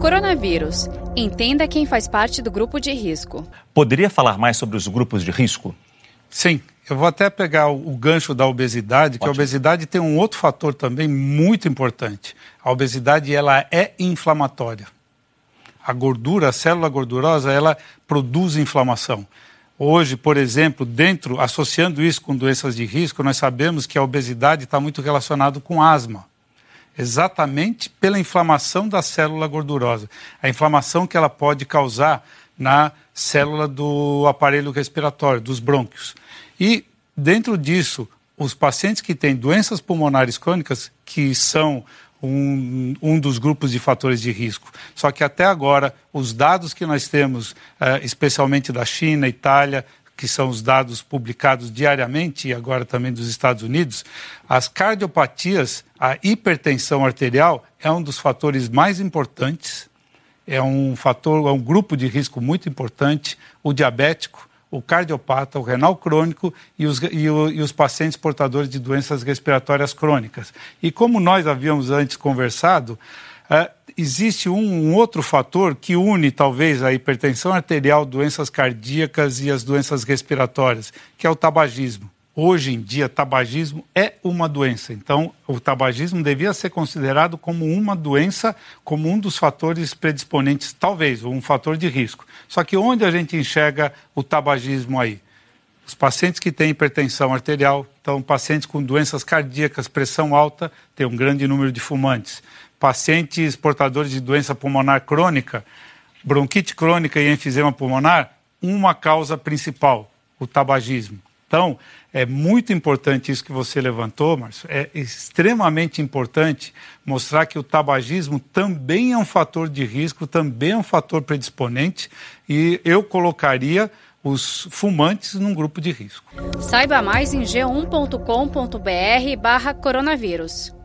Coronavírus. Entenda quem faz parte do grupo de risco. Poderia falar mais sobre os grupos de risco? Sim, eu vou até pegar o, gancho da obesidade, que Ótimo. a obesidade tem um outro fator também muito importante. A obesidade ela é inflamatória. A gordura, a célula gordurosa, ela produz inflamação. Hoje, por exemplo, dentro, associando isso com doenças de risco, nós sabemos que a obesidade está muito relacionado com asma exatamente pela inflamação da célula gordurosa. A inflamação que ela pode causar na célula do aparelho respiratório, dos brônquios. E, dentro disso, os pacientes que têm doenças pulmonares crônicas, que são um, um, dos grupos de fatores de risco. Só que até agora, os dados que nós temos, eh, especialmente da China, Itália, que são os dados publicados diariamente e agora também dos Estados Unidos, as cardiopatias, a hipertensão arterial é um dos fatores mais importantes, é um fator, é um grupo de risco muito importante, o diabético, o cardiopata, o renal crônico e os, e, o, e os pacientes portadores de doenças respiratórias crônicas. E como nós havíamos antes conversado, uh, existe um, um, outro fator que une talvez a hipertensão arterial, doenças cardíacas e as doenças respiratórias, que é o tabagismo. Hoje em dia, tabagismo é uma doença. Então, o tabagismo devia ser considerado como uma doença, como um dos fatores predisponentes, talvez, um fator de risco. Só que onde a gente enxerga o tabagismo aí? Os pacientes que têm hipertensão arterial, então pacientes com doenças cardíacas, pressão alta, tem um grande número de fumantes pacientes portadores de doença pulmonar crônica, bronquite crônica e enfisema pulmonar, uma causa principal, o tabagismo. Então, é muito importante isso que você levantou, Márcio. É extremamente importante mostrar que o tabagismo também é um fator de risco, também é um fator predisponente, e eu colocaria os fumantes num grupo de risco. Saiba mais em g1.com.br/barra coronavírus.